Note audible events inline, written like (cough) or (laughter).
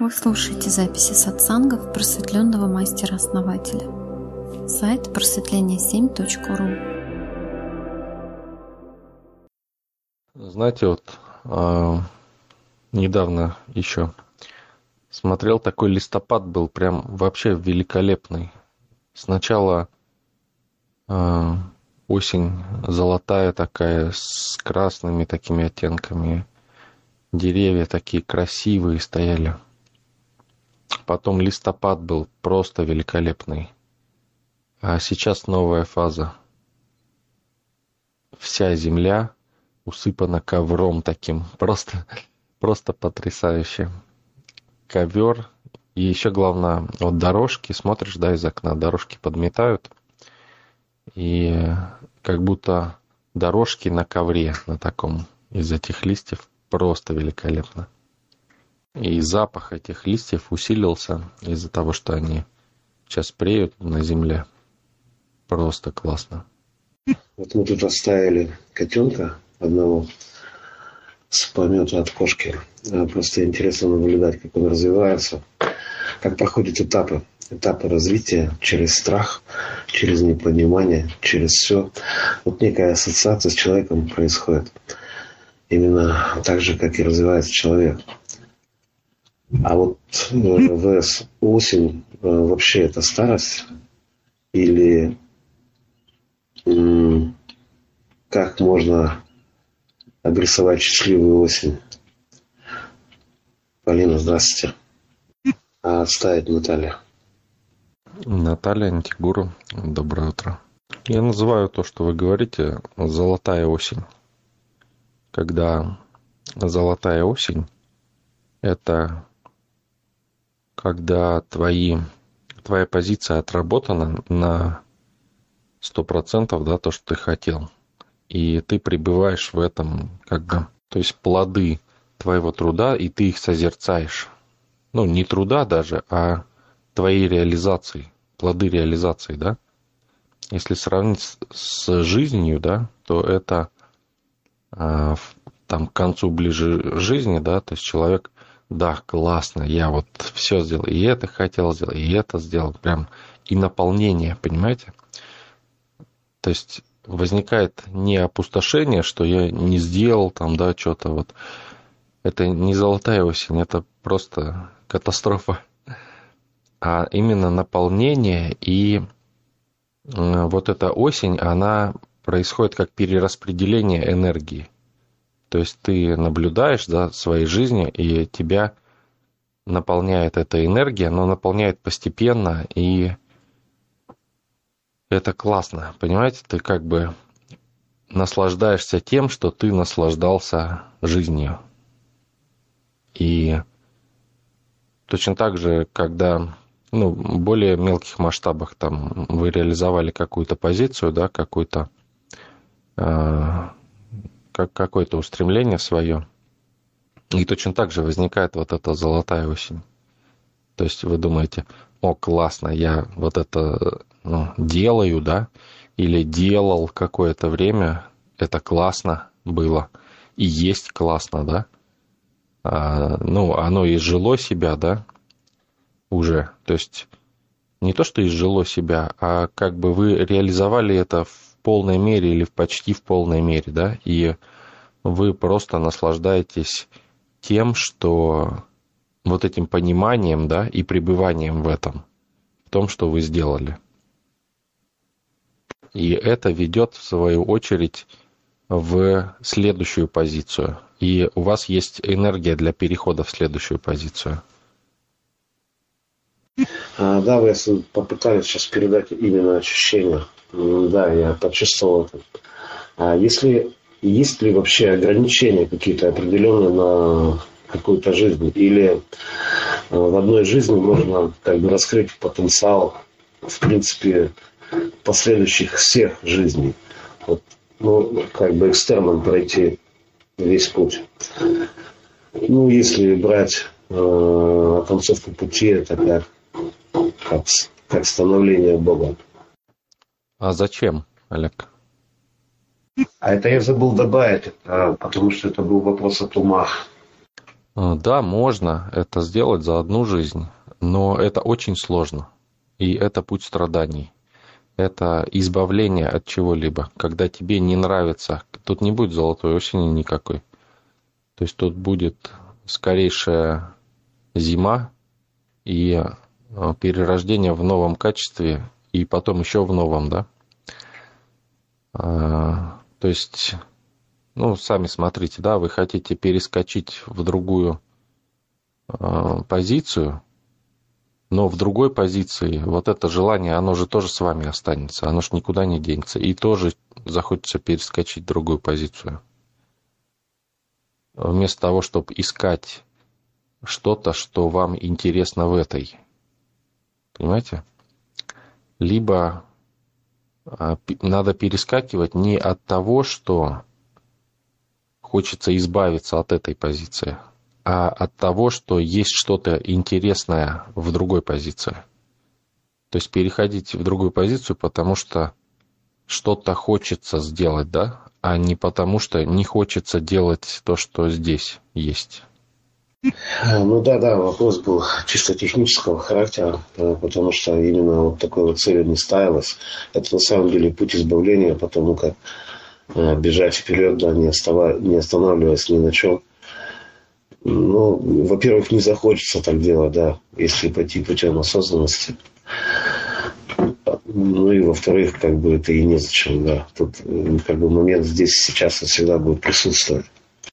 Вы слушаете записи сатсангов просветленного мастера-основателя. Сайт просветление7.ру Знаете, вот э, недавно еще смотрел, такой листопад был прям вообще великолепный. Сначала э, осень золотая такая, с красными такими оттенками. Деревья такие красивые стояли. Потом листопад был просто великолепный. А сейчас новая фаза. Вся земля усыпана ковром таким. (laughs) Просто, просто потрясающе. Ковер. И еще главное, вот дорожки, смотришь, да, из окна, дорожки подметают. И как будто дорожки на ковре, на таком, из этих листьев. Просто великолепно. И запах этих листьев усилился из-за того, что они сейчас преют на земле. Просто классно. Вот мы тут оставили котенка одного с помета от кошки. А, просто интересно наблюдать, как он развивается, как проходят этапы, этапы развития через страх, через непонимание, через все. Вот некая ассоциация с человеком происходит. Именно так же, как и развивается человек. А вот э, ВС осень э, вообще это старость или как можно обрисовать счастливую осень? Полина, здравствуйте. А отставить Наталья. Наталья Антигуру, доброе утро. Я называю то, что вы говорите, золотая осень. Когда золотая осень – это когда твои, твоя позиция отработана на сто процентов, да, то, что ты хотел. И ты пребываешь в этом, как бы, то есть плоды твоего труда, и ты их созерцаешь. Ну, не труда даже, а твоей реализации, плоды реализации, да. Если сравнить с жизнью, да, то это а, там к концу ближе жизни, да, то есть человек да, классно, я вот все сделал, и это хотел сделать, и это сделал, прям и наполнение, понимаете? То есть возникает не опустошение, что я не сделал там, да, что-то вот. Это не золотая осень, это просто катастрофа. А именно наполнение и вот эта осень, она происходит как перераспределение энергии. То есть ты наблюдаешь за своей жизнью, и тебя наполняет эта энергия, но наполняет постепенно, и это классно. Понимаете, ты как бы наслаждаешься тем, что ты наслаждался жизнью. И точно так же, когда ну, в более мелких масштабах там вы реализовали какую-то позицию, да, какую-то э, как какое-то устремление свое. И точно так же возникает вот эта золотая осень. То есть вы думаете, о, классно, я вот это ну, делаю, да, или делал какое-то время, это классно было, и есть классно, да. А, ну, оно изжило себя, да, уже. То есть не то, что изжило себя, а как бы вы реализовали это в полной мере или почти в полной мере, да, и вы просто наслаждаетесь тем, что вот этим пониманием, да, и пребыванием в этом, в том, что вы сделали. И это ведет, в свою очередь, в следующую позицию. И у вас есть энергия для перехода в следующую позицию. А, да, вы попытались сейчас передать именно ощущение. Да, я почувствовал это. А если есть ли вообще ограничения какие-то определенные на какую-то жизнь? Или а, в одной жизни можно как бы раскрыть потенциал, в принципе, последующих всех жизней? Вот, ну, как бы экстерном пройти весь путь. Ну, если брать э, оконцовку пути, это как, как, как становление Бога. А зачем, Олег? А это я забыл добавить, потому что это был вопрос от ума. Э, да, можно это сделать за одну жизнь, но это очень сложно. И это путь страданий. Это избавление от чего-либо. Когда тебе не нравится, тут не будет золотой осени никакой. То есть тут будет скорейшая зима и э, перерождение в новом качестве, и потом еще в новом, да. А, то есть ну, сами смотрите, да, вы хотите перескочить в другую э, позицию, но в другой позиции вот это желание, оно же тоже с вами останется, оно же никуда не денется, и тоже захочется перескочить в другую позицию. Вместо того, чтобы искать что-то, что вам интересно в этой. Понимаете? Либо а, надо перескакивать не от того, что хочется избавиться от этой позиции, а от того, что есть что-то интересное в другой позиции. То есть переходить в другую позицию, потому что что-то хочется сделать, да, а не потому что не хочется делать то, что здесь есть. Ну да, да, вопрос был чисто технического характера, потому что именно вот такой вот цели не ставилось. Это на самом деле путь избавления, потому как Э, бежать вперед, да, не, остава, не останавливаясь ни на чем. Ну, во-первых, не захочется так делать, да, если пойти путем осознанности. Ну и во-вторых, как бы это и незачем, да. Тут как бы момент здесь сейчас всегда будет присутствовать.